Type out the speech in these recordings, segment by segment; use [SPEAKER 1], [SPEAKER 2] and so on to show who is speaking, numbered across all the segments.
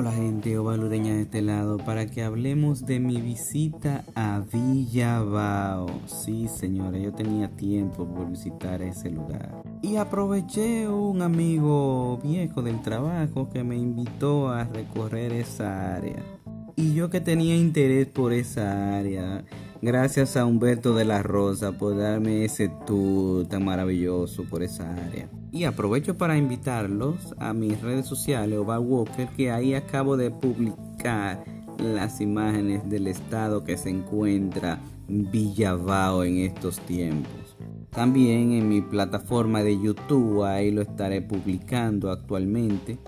[SPEAKER 1] Hola gente ovalureña de este lado para que hablemos de mi visita a Villabao. Sí señora, yo tenía tiempo por visitar ese lugar. Y aproveché un amigo viejo del trabajo que me invitó a recorrer esa área. Y yo que tenía interés por esa área, gracias a Humberto de la Rosa por darme ese tour tan maravilloso por esa área. Y aprovecho para invitarlos a mis redes sociales o Walker que ahí acabo de publicar las imágenes del estado que se encuentra Villavao en estos tiempos. También en mi plataforma de YouTube, ahí lo estaré publicando actualmente.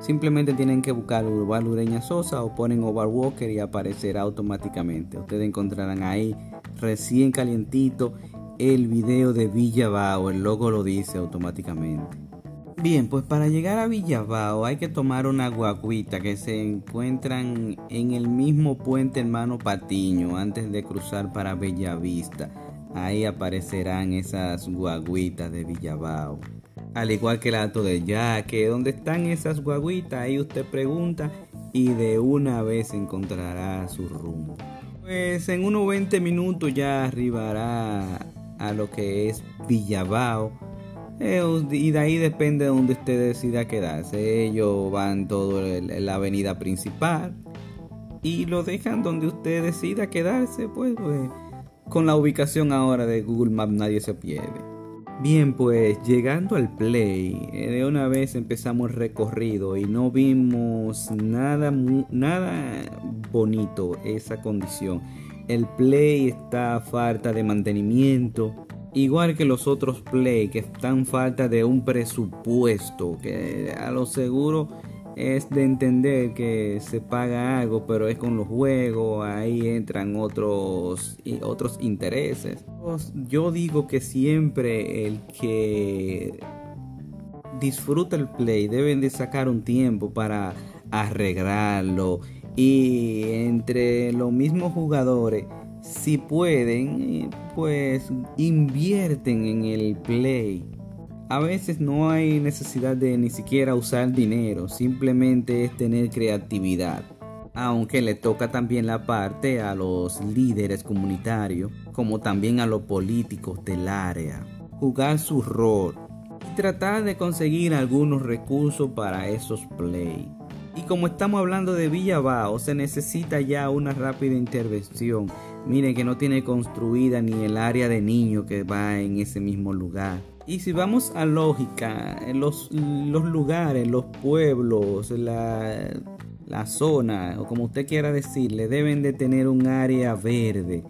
[SPEAKER 1] Simplemente tienen que buscar Urbal Ureña Sosa o ponen Oval Walker y aparecerá automáticamente. Ustedes encontrarán ahí recién calientito el video de Villabao, el logo lo dice automáticamente. Bien, pues para llegar a Villabao hay que tomar una guaguita que se encuentran en el mismo puente hermano Patiño antes de cruzar para Bellavista. Ahí aparecerán esas guaguitas de Villabao. Al igual que el alto de Yaque, donde están esas guaguitas, ahí usted pregunta y de una vez encontrará su rumbo. Pues en unos 20 minutos ya arribará a lo que es Villabao. Eh, y de ahí depende de donde usted decida quedarse. Ellos van todo en la avenida principal y lo dejan donde usted decida quedarse. Pues, pues, con la ubicación ahora de Google Maps nadie se pierde. Bien, pues llegando al play, eh, de una vez empezamos el recorrido y no vimos nada, nada bonito esa condición el Play está falta de mantenimiento. Igual que los otros Play que están falta de un presupuesto. Que a lo seguro es de entender que se paga algo, pero es con los juegos, ahí entran otros, otros intereses. Yo digo que siempre el que disfruta el play deben de sacar un tiempo para arreglarlo y entre los mismos jugadores, si pueden, pues invierten en el play. A veces no hay necesidad de ni siquiera usar dinero, simplemente es tener creatividad. Aunque le toca también la parte a los líderes comunitarios, como también a los políticos del área. Jugar su rol y tratar de conseguir algunos recursos para esos play. Y como estamos hablando de Villabao, se necesita ya una rápida intervención. Miren que no tiene construida ni el área de niños que va en ese mismo lugar. Y si vamos a lógica, los, los lugares, los pueblos, la, la zona, o como usted quiera decirle, deben de tener un área verde.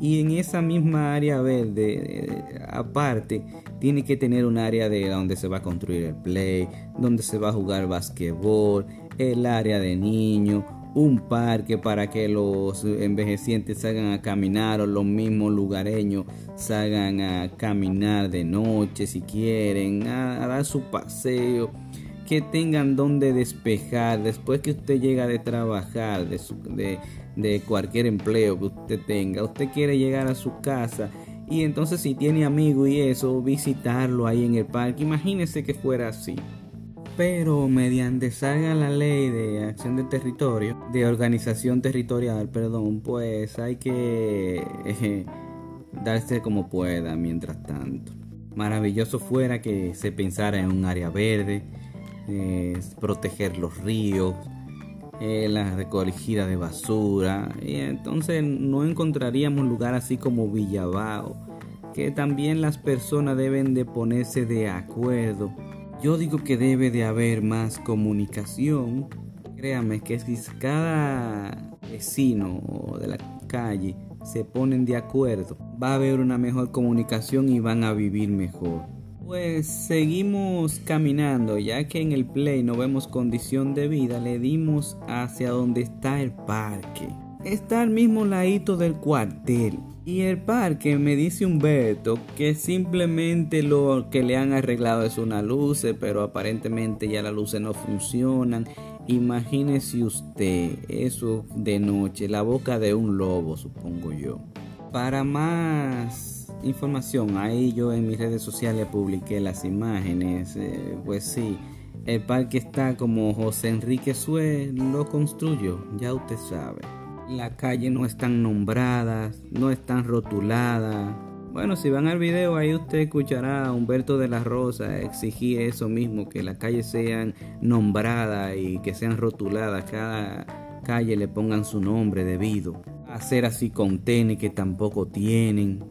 [SPEAKER 1] Y en esa misma área verde, eh, aparte, tiene que tener un área de donde se va a construir el play, donde se va a jugar basquetbol, el área de niños, un parque para que los envejecientes salgan a caminar o los mismos lugareños salgan a caminar de noche si quieren, a, dar su paseo, que tengan donde despejar. Después que usted llega de trabajar, de, de, cualquier empleo que usted tenga, usted quiere llegar a su casa y entonces si tiene amigos y eso, visitarlo ahí en el parque, imagínese que fuera así pero mediante salga la ley de acción de territorio, de organización territorial, perdón, pues hay que eh, darse como pueda mientras tanto. Maravilloso fuera que se pensara en un área verde, eh, proteger los ríos, eh, la recogida de basura, y entonces no encontraríamos lugar así como Villabao, que también las personas deben de ponerse de acuerdo yo digo que debe de haber más comunicación. Créame que si cada vecino de la calle se ponen de acuerdo, va a haber una mejor comunicación y van a vivir mejor. Pues seguimos caminando, ya que en el play no vemos condición de vida, le dimos hacia donde está el parque. Está al mismo ladito del cuartel. Y el parque me dice Humberto que simplemente lo que le han arreglado es una luz, pero aparentemente ya las luces no funcionan. Imagínese usted eso de noche, la boca de un lobo, supongo yo. Para más información, ahí yo en mis redes sociales publiqué las imágenes, eh, pues sí, El parque está como José Enrique Sue lo construyó, ya usted sabe. Las calles no están nombradas, no están rotuladas. Bueno, si van al video ahí usted escuchará a Humberto de la Rosa exigir eso mismo, que las calles sean nombradas y que sean rotuladas, cada calle le pongan su nombre debido. Hacer así con tenis que tampoco tienen.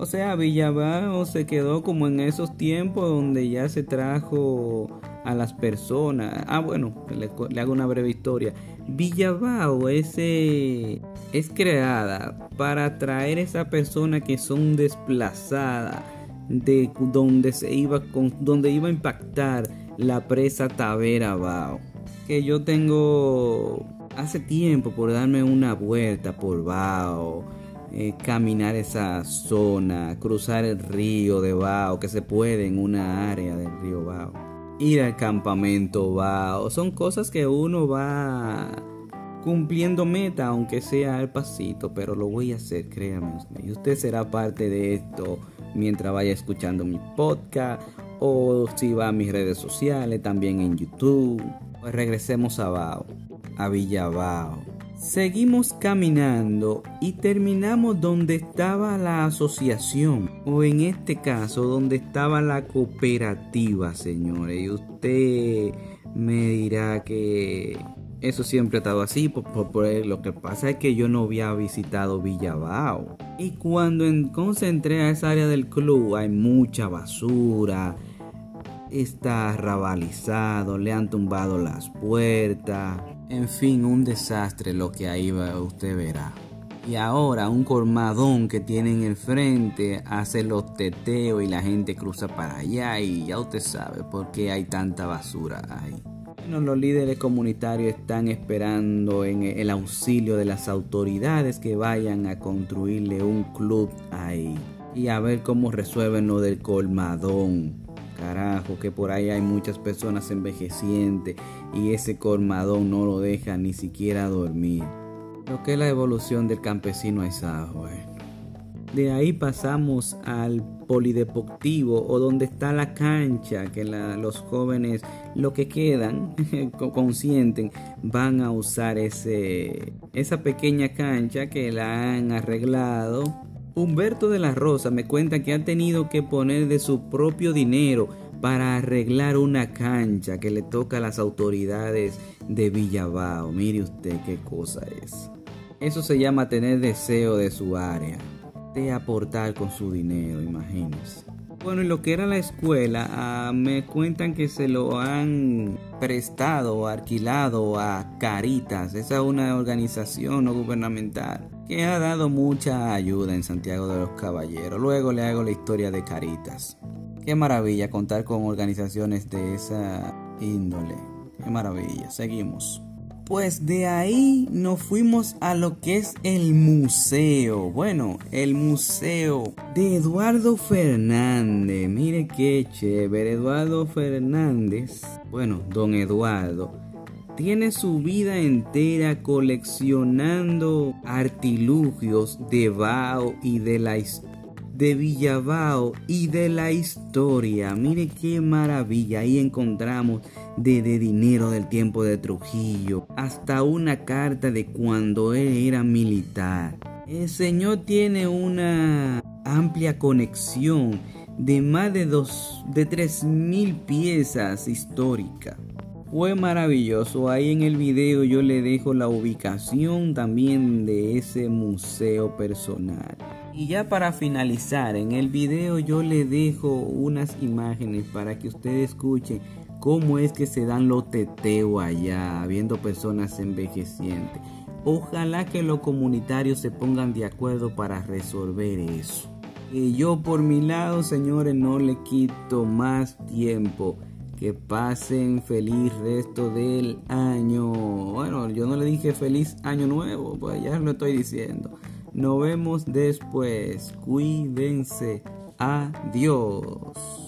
[SPEAKER 1] O sea, Villabao se quedó como en esos tiempos donde ya se trajo a las personas. Ah, bueno, le, hago una breve historia. Villabao es, es creada para atraer a esas personas que son desplazadas de donde se iba con, donde iba a impactar la presa Tavera Bao. Que yo tengo hace tiempo por darme una vuelta por Bao eh, caminar esa zona, cruzar el río de Bao, que se puede en una área del río Bao, ir al campamento Bao, son cosas que uno va cumpliendo meta, aunque sea al pasito, pero lo voy a hacer, créame Y usted será parte de esto mientras vaya escuchando mi podcast o si va a mis redes sociales, también en YouTube. Pues regresemos a Bao, a Villa Bao. Seguimos caminando y terminamos donde estaba la asociación, o en este caso donde estaba la cooperativa, señores. Y usted me dirá que eso siempre ha estado así, por, lo que pasa es que yo no había visitado Villabao. Y cuando concentré a esa área del club hay mucha basura, está rabalizado, le han tumbado las puertas en fin, un desastre lo que ahí va, usted verá. Y ahora un colmadón que tiene en el frente hace los teteos y la gente cruza para allá y ya usted sabe por qué hay tanta basura ahí. Bueno, los líderes comunitarios están esperando en el auxilio de las autoridades que vayan a construirle un club ahí y a ver cómo resuelven lo del colmadón. Carajo, que por ahí hay muchas personas envejecientes y ese colmadón no lo deja ni siquiera dormir. Lo que es la evolución del campesino aisajo. Bueno. De ahí pasamos al polideportivo o donde está la cancha que los jóvenes, lo que quedan, consienten, van a usar ese, esa pequeña cancha que la han arreglado Humberto de la Rosa me cuenta que ha tenido que poner de su propio dinero para arreglar una cancha que le toca a las autoridades de Villabao. Mire usted qué cosa es. Eso se llama tener deseo de su área, de aportar con su dinero, imagínense. Bueno, en lo que era la escuela, ah, me cuentan que se lo han prestado alquilado a Caritas. Esa es una organización no gubernamental que ha dado mucha ayuda en Santiago de los Caballeros. Luego le hago la historia de Caritas. Qué maravilla contar con organizaciones de esa índole. Qué maravilla. Seguimos. Pues de ahí nos fuimos a lo que es el museo. Bueno, el museo de Eduardo Fernández. Mire qué chévere. Eduardo Fernández. Bueno, don Eduardo. Tiene su vida entera coleccionando artilugios de Bao y de la de Villabao y de la historia. Mire qué maravilla. Ahí encontramos de dinero del tiempo de Trujillo, hasta una carta de cuando él era militar. El Señor tiene una amplia conexión de más de dos, de tres mil piezas históricas. Fue maravilloso. Ahí en el video yo le dejo la ubicación también de ese museo personal. Y ya para finalizar, en el video yo le dejo unas imágenes para que usted escuche cómo es que se dan los teteos allá, viendo personas envejecientes. Ojalá que los comunitarios se pongan de acuerdo para resolver eso. Y yo por mi lado, señores, no le quito más tiempo. Que pasen feliz resto del año. Bueno, yo no le dije feliz año nuevo, pues ya lo estoy diciendo. Nos vemos después. Cuídense. Adiós.